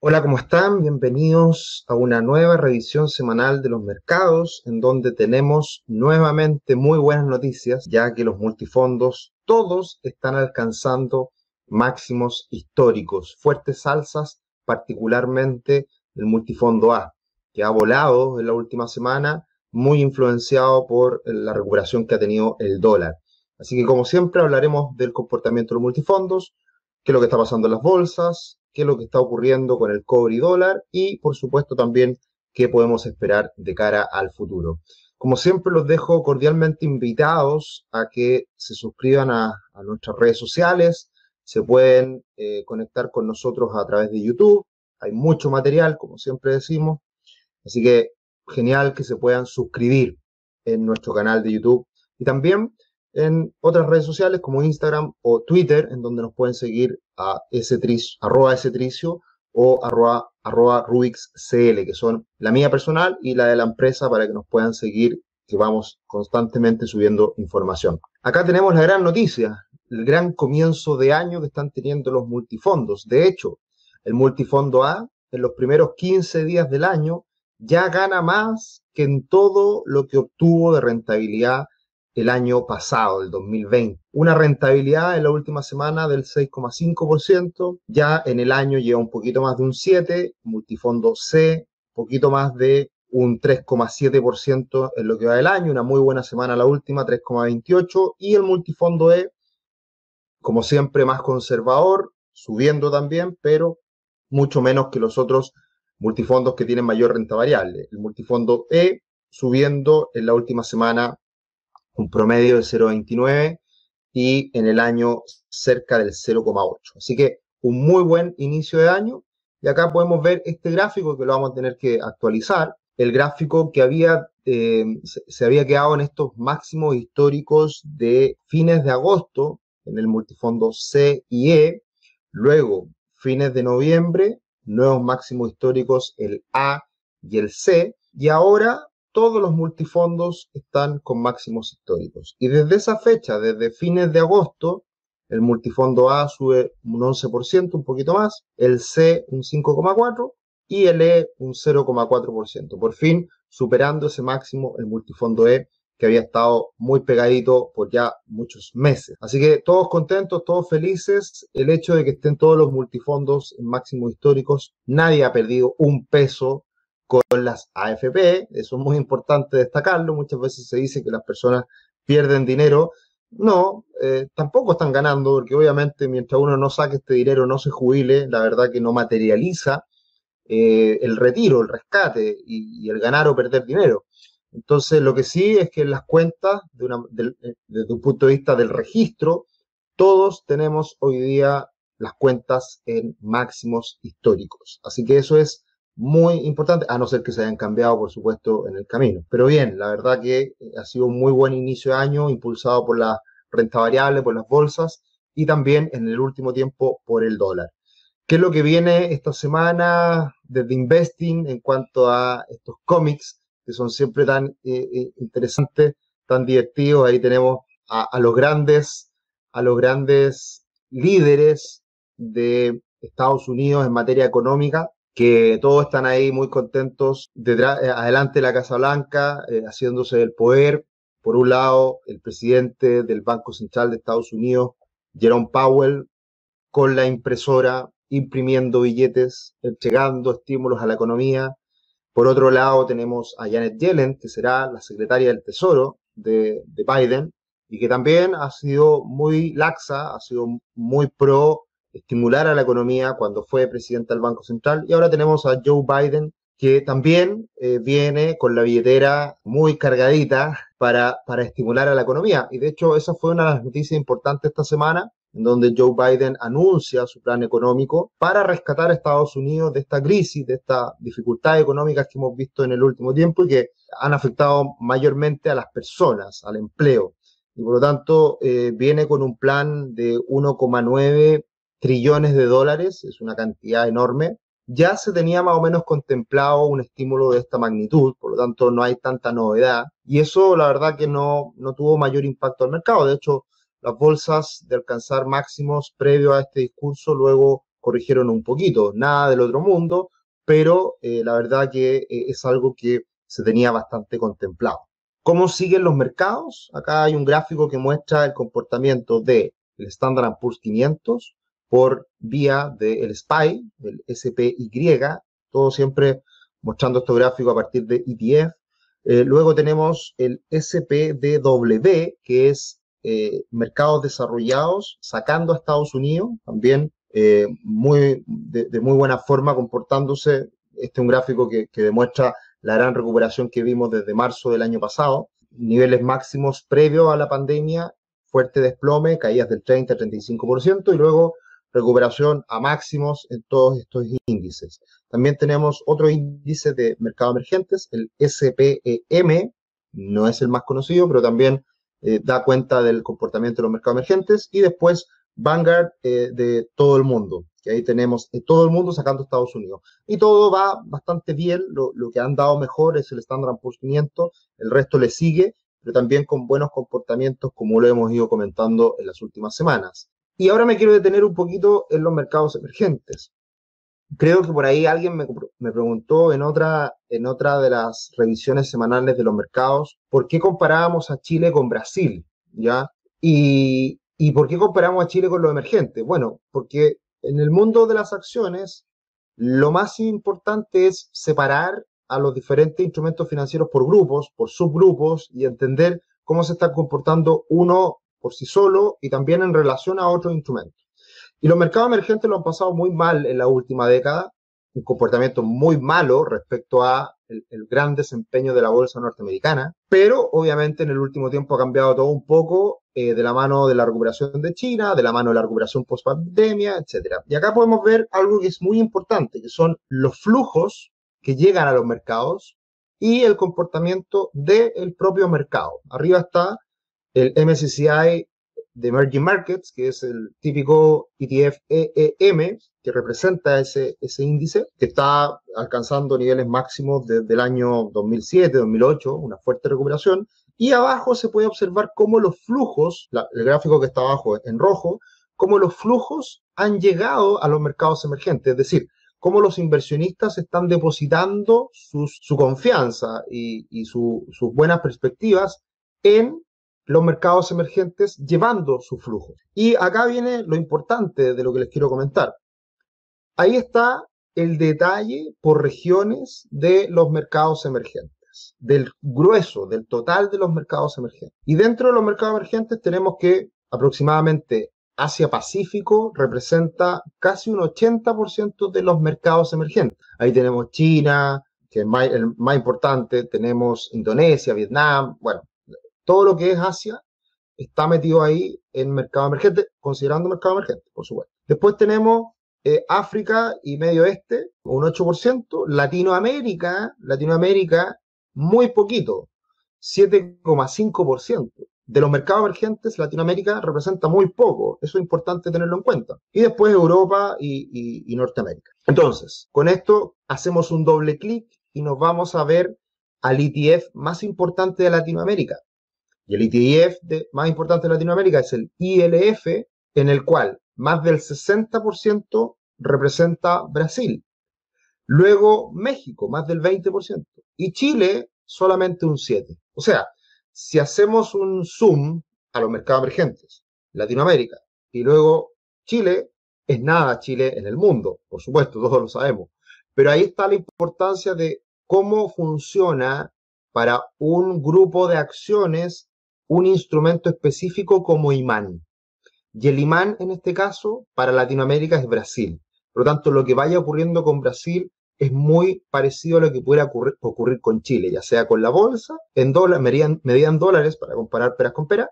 Hola, ¿cómo están? Bienvenidos a una nueva revisión semanal de los mercados, en donde tenemos nuevamente muy buenas noticias, ya que los multifondos todos están alcanzando máximos históricos, fuertes alzas, particularmente el multifondo A, que ha volado en la última semana, muy influenciado por la recuperación que ha tenido el dólar. Así que como siempre hablaremos del comportamiento de los multifondos, qué es lo que está pasando en las bolsas, qué es lo que está ocurriendo con el cobre y dólar y, por supuesto, también qué podemos esperar de cara al futuro. Como siempre, los dejo cordialmente invitados a que se suscriban a, nuestras redes sociales, se pueden eh, conectar con nosotros a través de YouTube, hay mucho material, como siempre decimos, así que genial que se puedan suscribir en nuestro canal de YouTube y también en otras redes sociales como Instagram o Twitter, en donde nos pueden seguir a arroba tricio o arroba, arroba RubixCL, que son la mía personal y la de la empresa para que nos puedan seguir, que vamos constantemente subiendo información. Acá tenemos la gran noticia, el gran comienzo de año que están teniendo los multifondos. De hecho, el multifondo A en los primeros 15 días del año ya gana más que en todo lo que obtuvo de rentabilidad el año pasado, el 2020. Una rentabilidad en la última semana del 6,5%, ya en el año lleva un poquito más de un 7%, multifondo C, poquito más de un 3,7% en lo que va del año, una muy buena semana la última, 3,28%, y el multifondo E, como siempre, más conservador, subiendo también, pero mucho menos que los otros multifondos que tienen mayor renta variable. El multifondo E subiendo en la última semana un promedio de 0,29 y en el año cerca del 0,8. Así que un muy buen inicio de año. Y acá podemos ver este gráfico que lo vamos a tener que actualizar. El gráfico que había, eh, se había quedado en estos máximos históricos de fines de agosto en el multifondo C y E. Luego, fines de noviembre, nuevos máximos históricos el A y el C. Y ahora todos los multifondos están con máximos históricos. Y desde esa fecha, desde fines de agosto, el multifondo A sube un 11%, un poquito más, el C un 5,4% y el E un 0,4%. Por fin, superando ese máximo, el multifondo E que había estado muy pegadito por ya muchos meses. Así que todos contentos, todos felices. El hecho de que estén todos los multifondos en máximos históricos, nadie ha perdido un peso con las AFP, eso es muy importante destacarlo, muchas veces se dice que las personas pierden dinero, no, eh, tampoco están ganando, porque obviamente mientras uno no saque este dinero, no se jubile, la verdad que no materializa eh, el retiro, el rescate y, el ganar o perder dinero. Entonces, lo que sí es que en las cuentas, de una, eh, desde un punto de vista del registro, todos tenemos hoy día las cuentas en máximos históricos. Así que eso es muy importante, a no ser que se hayan cambiado, por supuesto, en el camino. Pero bien, la verdad que eh, ha sido un muy buen inicio de año, impulsado por la renta variable, por las bolsas y también en el último tiempo por el dólar. ¿Qué es lo que viene esta semana desde Investing en cuanto a estos cómics que son siempre tan eh, eh, interesantes, tan divertidos? Ahí tenemos a, a los grandes, a los grandes líderes de Estados Unidos en materia económica, que todos están ahí muy contentos, detrás, eh, adelante de la Casa Blanca, eh, haciéndose el poder. Por un lado, el presidente del Banco Central de Estados Unidos, Jerome Powell, con la impresora, imprimiendo billetes, entregando estímulos a la economía. Por otro lado, tenemos a Janet Yellen, que será la secretaria del Tesoro de, de Biden, y que también ha sido muy laxa, ha sido muy pro estimular a la economía cuando fue presidente del Banco Central. Y ahora tenemos a Joe Biden, que también eh, viene con la billetera muy cargadita para, para estimular a la economía. Y de hecho, esa fue una de las noticias importantes esta semana, en donde Joe Biden anuncia su plan económico para rescatar a Estados Unidos de esta crisis, de estas dificultades económicas que hemos visto en el último tiempo y que han afectado mayormente a las personas, al empleo. Y por lo tanto, eh, viene con un plan de 1,9 trillones de dólares, es una cantidad enorme. Ya se tenía más o menos contemplado un estímulo de esta magnitud, por lo tanto no hay tanta novedad. Y eso la verdad que no, no tuvo mayor impacto al mercado. De hecho, las bolsas de alcanzar máximos previo a este discurso, luego corrigieron un poquito, nada del otro mundo, pero eh, la verdad que eh, es algo que se tenía bastante contemplado. ¿Cómo siguen los mercados? Acá hay un gráfico que muestra el comportamiento del el Standard Poor's 500 por vía del SPY, el SPY, todo siempre mostrando estos gráficos a partir de ETF. Eh, luego tenemos el SPDW, que es eh, mercados desarrollados, sacando a Estados Unidos, también eh, muy, de, muy buena forma comportándose. Este es un gráfico que, que demuestra la gran recuperación que vimos desde marzo del año pasado, niveles máximos previos a la pandemia, fuerte desplome, caídas del 30-35% y luego recuperación a máximos en todos estos índices. También tenemos otro índice de mercados emergentes, el SPEM, no es el más conocido, pero también eh, da cuenta del comportamiento de los mercados emergentes. Y después Vanguard eh, de todo el mundo, que ahí tenemos eh, todo el mundo sacando Estados Unidos. Y todo va bastante bien, lo, lo que han dado mejor es el Standard Poor's 500, el resto le sigue, pero también con buenos comportamientos como lo hemos ido comentando en las últimas semanas. Y ahora me quiero detener un poquito en los mercados emergentes. Creo que por ahí alguien me, preguntó en otra, en otra de las revisiones semanales de los mercados por qué comparábamos a Chile con Brasil, ¿ya? Y, y por qué comparamos a Chile con los emergentes. Bueno, porque en el mundo de las acciones, lo más importante es separar a los diferentes instrumentos financieros por grupos, por subgrupos y entender cómo se está comportando uno por sí solo y también en relación a otros instrumentos. Y los mercados emergentes lo han pasado muy mal en la última década, un comportamiento muy malo respecto a el, gran desempeño de la bolsa norteamericana, pero obviamente en el último tiempo ha cambiado todo un poco eh, de la mano de la recuperación de China, de la mano de la recuperación post pandemia, etc. Y acá podemos ver algo que es muy importante, que son los flujos que llegan a los mercados y el comportamiento del propio mercado. Arriba está el MSCI de Emerging Markets, que es el típico ETF EEM, que representa ese, ese índice, que está alcanzando niveles máximos desde el año 2007, 2008, una fuerte recuperación. Y abajo se puede observar cómo los flujos, el gráfico que está abajo en rojo, cómo los flujos han llegado a los mercados emergentes, es decir, cómo los inversionistas están depositando su confianza y, y sus buenas perspectivas en los mercados emergentes llevando su flujo. Y acá viene lo importante de lo que les quiero comentar. Ahí está el detalle por regiones de los mercados emergentes, del grueso, del total de los mercados emergentes. Y dentro de los mercados emergentes tenemos que aproximadamente Asia-Pacífico representa casi un 80% de los mercados emergentes. Ahí tenemos China, que es el más importante, tenemos Indonesia, Vietnam, bueno, todo lo que es Asia está metido ahí en mercado emergente, considerando mercado emergente, por supuesto. Después tenemos eh, África y Medio Oeste, un 8%, Latinoamérica, Latinoamérica, muy poquito, 7,5%. De los mercados emergentes, Latinoamérica representa muy poco. Eso es importante tenerlo en cuenta. Y después Europa y, y Norteamérica. Entonces, con esto hacemos un doble clic y nos vamos a ver al ETF más importante de Latinoamérica, y el ETF más importante de Latinoamérica es el ILF, en el cual más del 60% representa Brasil. Luego México, más del 20%. Y Chile, solamente un 7%. O sea, si hacemos un zoom a los mercados emergentes, Latinoamérica, y luego Chile, es nada Chile en el mundo, por supuesto, todos lo sabemos. Pero ahí está la importancia de cómo funciona para un grupo de acciones un instrumento específico como imán. Y el imán en este caso para Latinoamérica es Brasil. Por lo tanto, lo que vaya ocurriendo con Brasil es muy parecido a lo que pudiera ocurrir, con Chile, ya sea con la bolsa, en dólares, medían, dólares para comparar peras con peras,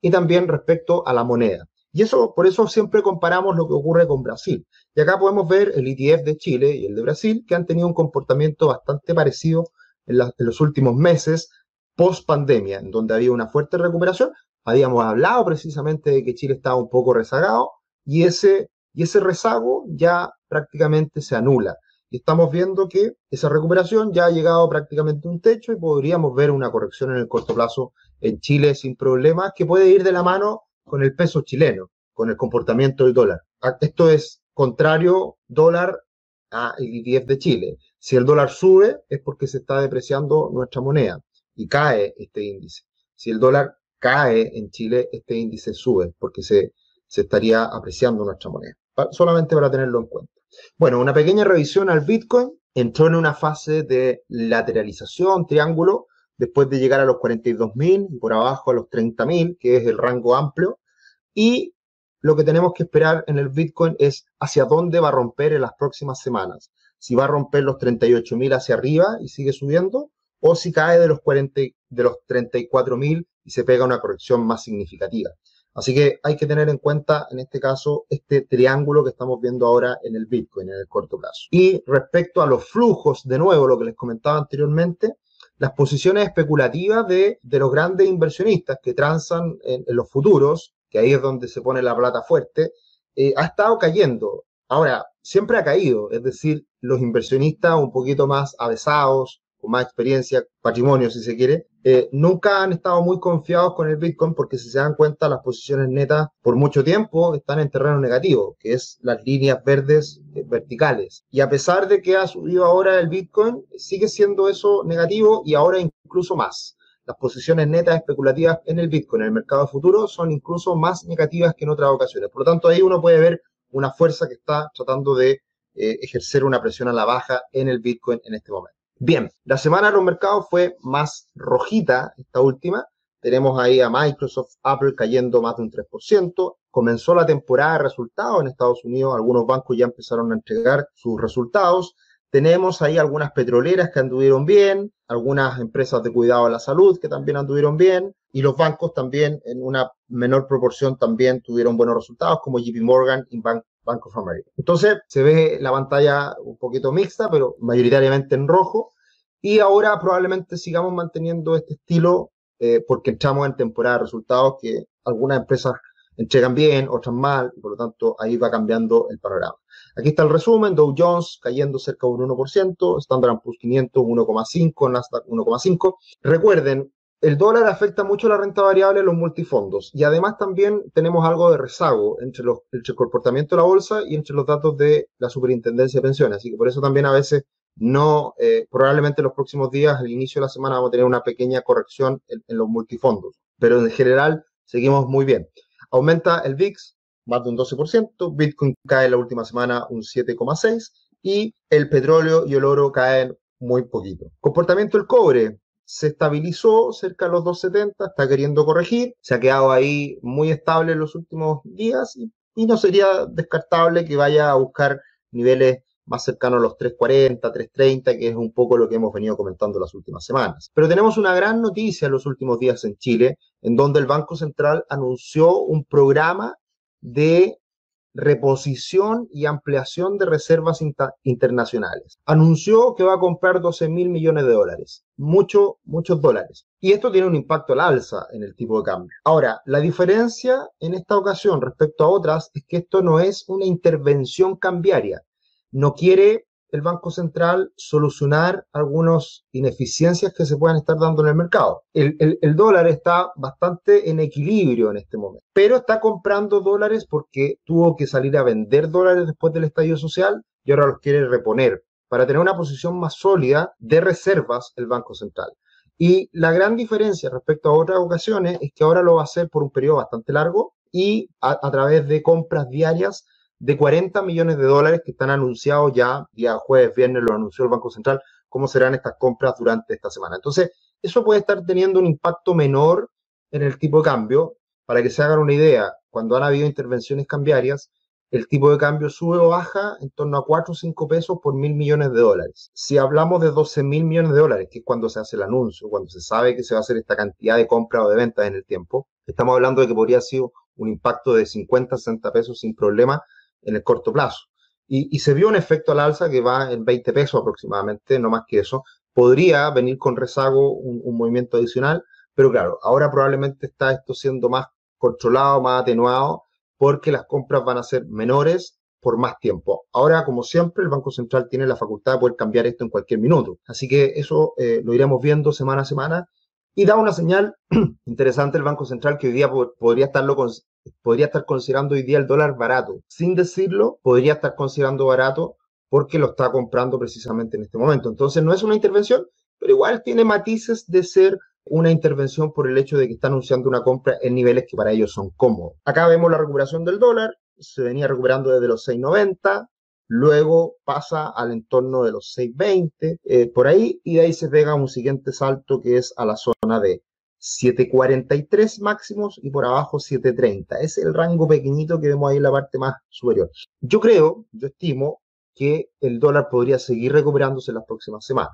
y también respecto a la moneda. Y eso, por eso siempre comparamos lo que ocurre con Brasil. Y acá podemos ver el ETF de Chile y el de Brasil, que han tenido un comportamiento bastante parecido en los últimos meses, post pandemia, en donde había una fuerte recuperación. Habíamos hablado precisamente de que Chile estaba un poco rezagado y ese, rezago ya prácticamente se anula. Y estamos viendo que esa recuperación ya ha llegado prácticamente a un techo y podríamos ver una corrección en el corto plazo en Chile sin problemas que puede ir de la mano con el peso chileno, con el comportamiento del dólar. Esto es contrario dólar a el de Chile. Si el dólar sube es porque se está depreciando nuestra moneda y cae este índice. Si el dólar cae en Chile, este índice sube porque se, se estaría apreciando nuestra moneda. Solamente para tenerlo en cuenta. Bueno, una pequeña revisión al Bitcoin. Entró en una fase de lateralización, triángulo, después de llegar a los 42.000 y por abajo a los 30.000, que es el rango amplio. Y lo que tenemos que esperar en el Bitcoin es hacia dónde va a romper en las próximas semanas. Si va a romper los 38.000 hacia arriba y sigue subiendo, o si cae de los, 40, de los 34.000 y se pega una corrección más significativa. Así que hay que tener en cuenta, en este caso, este triángulo que estamos viendo ahora en el Bitcoin, en el corto plazo. Y respecto a los flujos, de nuevo, lo que les comentaba anteriormente, las posiciones especulativas de, de los grandes inversionistas que transan en, los futuros, que ahí es donde se pone la plata fuerte, eh, ha estado cayendo. Ahora, siempre ha caído, es decir, los inversionistas un poquito más avesados, con más experiencia, patrimonio si se quiere, eh, nunca han estado muy confiados con el Bitcoin porque si se dan cuenta las posiciones netas por mucho tiempo están en terreno negativo, que es las líneas verdes eh, verticales. Y a pesar de que ha subido ahora el Bitcoin, sigue siendo eso negativo y ahora incluso más. Las posiciones netas especulativas en el Bitcoin, en el mercado futuro, son incluso más negativas que en otras ocasiones. Por lo tanto, ahí uno puede ver una fuerza que está tratando de eh, ejercer una presión a la baja en el Bitcoin en este momento. Bien, la semana de los mercados fue más rojita, esta última. Tenemos ahí a Microsoft, Apple cayendo más de un 3%. Comenzó la temporada de resultados en Estados Unidos. Algunos bancos ya empezaron a entregar sus resultados. Tenemos ahí algunas petroleras que anduvieron bien, algunas empresas de cuidado de la salud que también anduvieron bien, y los bancos también en una menor proporción también tuvieron buenos resultados, como JP Morgan y Bank Bank of America. Entonces se ve la pantalla un poquito mixta, pero mayoritariamente en rojo. Y ahora probablemente sigamos manteniendo este estilo eh, porque entramos en temporada de resultados que algunas empresas entregan bien, otras mal, y por lo tanto ahí va cambiando el panorama. Aquí está el resumen, Dow Jones cayendo cerca de un 1%, Standard Poor's 500 1,5, Nasdaq 1,5. Recuerden, el dólar afecta mucho la renta variable en los multifondos y además también tenemos algo de rezago entre, el comportamiento de la bolsa y entre los datos de la superintendencia de pensiones. Así que por eso también a veces no, eh, probablemente en los próximos días, al inicio de la semana, vamos a tener una pequeña corrección en, en los multifondos. Pero en general seguimos muy bien. Aumenta el VIX más de un 12%, Bitcoin cae la última semana un 7,6% y el petróleo y el oro caen muy poquito. Comportamiento del cobre, se estabilizó cerca de los 270, está queriendo corregir, se ha quedado ahí muy estable en los últimos días y, no sería descartable que vaya a buscar niveles más cercanos a los 340, 330, que es un poco lo que hemos venido comentando las últimas semanas. Pero tenemos una gran noticia en los últimos días en Chile, en donde el Banco Central anunció un programa de reposición y ampliación de reservas internacionales. Anunció que va a comprar 12 mil millones de dólares. Mucho, muchos dólares. Y esto tiene un impacto al alza en el tipo de cambio. Ahora, la diferencia en esta ocasión respecto a otras es que esto no es una intervención cambiaria. No quiere el Banco Central solucionar algunas ineficiencias que se puedan estar dando en el mercado. El, dólar está bastante en equilibrio en este momento, pero está comprando dólares porque tuvo que salir a vender dólares después del estallido social y ahora los quiere reponer para tener una posición más sólida de reservas el Banco Central. Y la gran diferencia respecto a otras ocasiones es que ahora lo va a hacer por un periodo bastante largo y a través de compras diarias de 40 millones de dólares que están anunciados ya, día jueves, viernes lo anunció el Banco Central, cómo serán estas compras durante esta semana. Entonces, eso puede estar teniendo un impacto menor en el tipo de cambio. Para que se hagan una idea, cuando han habido intervenciones cambiarias, el tipo de cambio sube o baja en torno a 4 o 5 pesos por mil millones de dólares. Si hablamos de 12 mil millones de dólares, que es cuando se hace el anuncio, cuando se sabe que se va a hacer esta cantidad de compra o de ventas en el tiempo, estamos hablando de que podría ser un impacto de 50, 60 pesos sin problema en el corto plazo. Y, se vio un efecto al alza que va en 20 pesos aproximadamente, no más que eso. Podría venir con rezago un, movimiento adicional, pero claro, ahora probablemente está esto siendo más controlado, más atenuado, porque las compras van a ser menores por más tiempo. Ahora, como siempre, el Banco Central tiene la facultad de poder cambiar esto en cualquier minuto. Así que eso eh, lo iremos viendo semana a semana y da una señal interesante el Banco Central que hoy día podría estarlo podría estar considerando hoy día el dólar barato. Sin decirlo, podría estar considerando barato porque lo está comprando precisamente en este momento. Entonces no es una intervención, pero igual tiene matices de ser una intervención por el hecho de que está anunciando una compra en niveles que para ellos son cómodos. Acá vemos la recuperación del dólar, se venía recuperando desde los 6.90, luego pasa al entorno de los 6.20, eh, por ahí, y de ahí se pega un siguiente salto que es a la zona de 7.43 máximos y por abajo 7.30. Es el rango pequeñito que vemos ahí en la parte más superior. Yo creo, yo estimo que el dólar podría seguir recuperándose en las próximas semanas.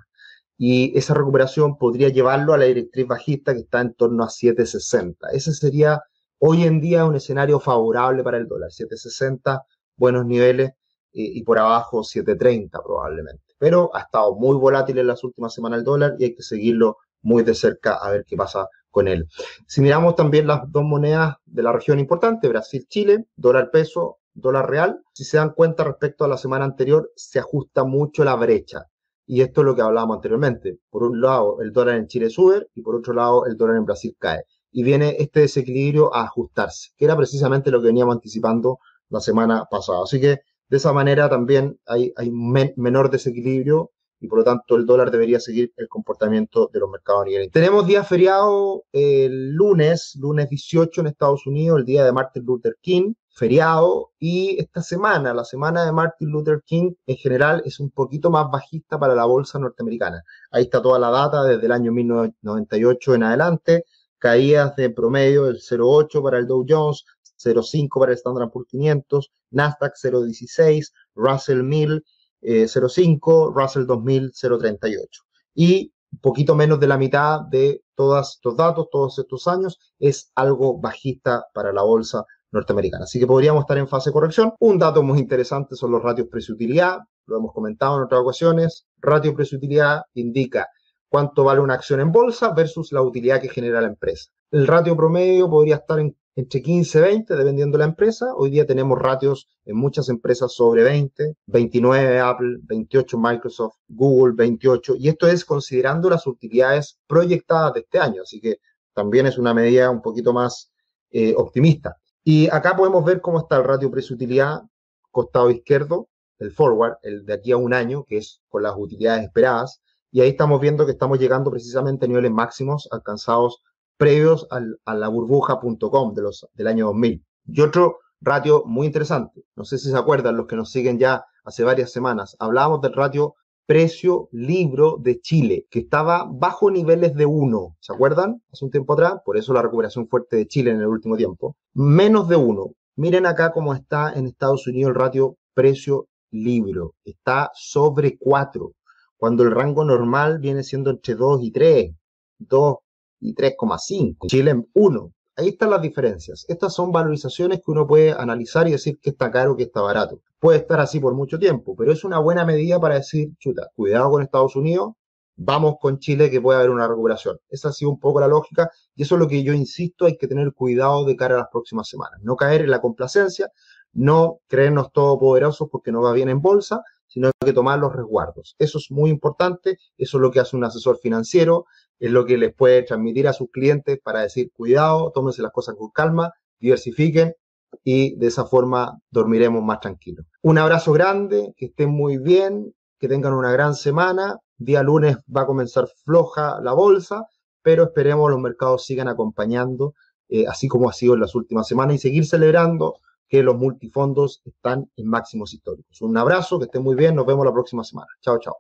Y esa recuperación podría llevarlo a la directriz bajista que está en torno a 7.60. Ese sería hoy en día un escenario favorable para el dólar. 7.60, buenos niveles y por abajo 7.30 probablemente. Pero ha estado muy volátil en las últimas semanas el dólar y hay que seguirlo muy de cerca a ver qué pasa con él. Si miramos también las dos monedas de la región importante, Brasil-Chile, dólar-peso, dólar real, si se dan cuenta respecto a la semana anterior, se ajusta mucho la brecha. Y esto es lo que hablábamos anteriormente. Por un lado, el dólar en Chile sube y por otro lado, el dólar en Brasil cae. Y viene este desequilibrio a ajustarse, que era precisamente lo que veníamos anticipando la semana pasada. Así que de esa manera también hay, hay menor desequilibrio y por lo tanto el dólar debería seguir el comportamiento de los mercados a Tenemos día feriado el lunes, lunes 18 en Estados Unidos, el día de Martin Luther King, feriado, y esta semana, la semana de Martin Luther King en general es un poquito más bajista para la bolsa norteamericana. Ahí está toda la data desde el año 1998 en adelante, caídas de promedio del 0,8 para el Dow Jones, 0,5 para el Standard Poor's 500, Nasdaq 0,16, Russell 1000 0,5, Russell 2000 0,38. Y un poquito menos de la mitad de todos estos datos, todos estos años, es algo bajista para la bolsa norteamericana. Así que podríamos estar en fase de corrección. Un dato muy interesante son los ratios precio-utilidad, lo hemos comentado en otras ocasiones. Ratio precio-utilidad indica cuánto vale una acción en bolsa versus la utilidad que genera la empresa. El ratio promedio podría estar en entre 15 y 20, dependiendo de la empresa. Hoy día tenemos ratios en muchas empresas sobre 20, 29 Apple, 28 Microsoft, Google 28, y esto es considerando las utilidades proyectadas de este año, así que también es una medida un poquito más eh, optimista. Y acá podemos ver cómo está el ratio precio-utilidad, costado izquierdo, el forward, el de aquí a un año, que es con las utilidades esperadas, y ahí estamos viendo que estamos llegando precisamente a niveles máximos alcanzados previos a la burbuja.com de del año 2000. Y otro ratio muy interesante, no sé si se acuerdan los que nos siguen ya hace varias semanas, hablábamos del ratio precio-libro de Chile, que estaba bajo niveles de 1, ¿se acuerdan? Hace un tiempo atrás, por eso la recuperación fuerte de Chile en el último tiempo. Menos de 1. Miren acá cómo está en Estados Unidos el ratio precio-libro. Está sobre 4, cuando el rango normal viene siendo entre 2 y 3. 2, y 3,5. Chile en 1. Ahí están las diferencias. Estas son valorizaciones que uno puede analizar y decir que está caro, que está barato. Puede estar así por mucho tiempo, pero es una buena medida para decir, chuta, cuidado con Estados Unidos, vamos con Chile que puede haber una recuperación. Esa ha sido un poco la lógica y eso es lo que yo insisto, hay que tener cuidado de cara a las próximas semanas. No caer en la complacencia, no creernos todopoderosos porque no va bien en bolsa, sino que tomar los resguardos. Eso es muy importante, eso es lo que hace un asesor financiero, es lo que les puede transmitir a sus clientes para decir, cuidado, tómense las cosas con calma, diversifiquen y de esa forma dormiremos más tranquilos. Un abrazo grande, que estén muy bien, que tengan una gran semana. Día lunes va a comenzar floja la bolsa, pero esperemos los mercados sigan acompañando, eh, así como ha sido en las últimas semanas, y seguir celebrando que los multifondos están en máximos históricos. Un abrazo, que estén muy bien, nos vemos la próxima semana. Chao, chao.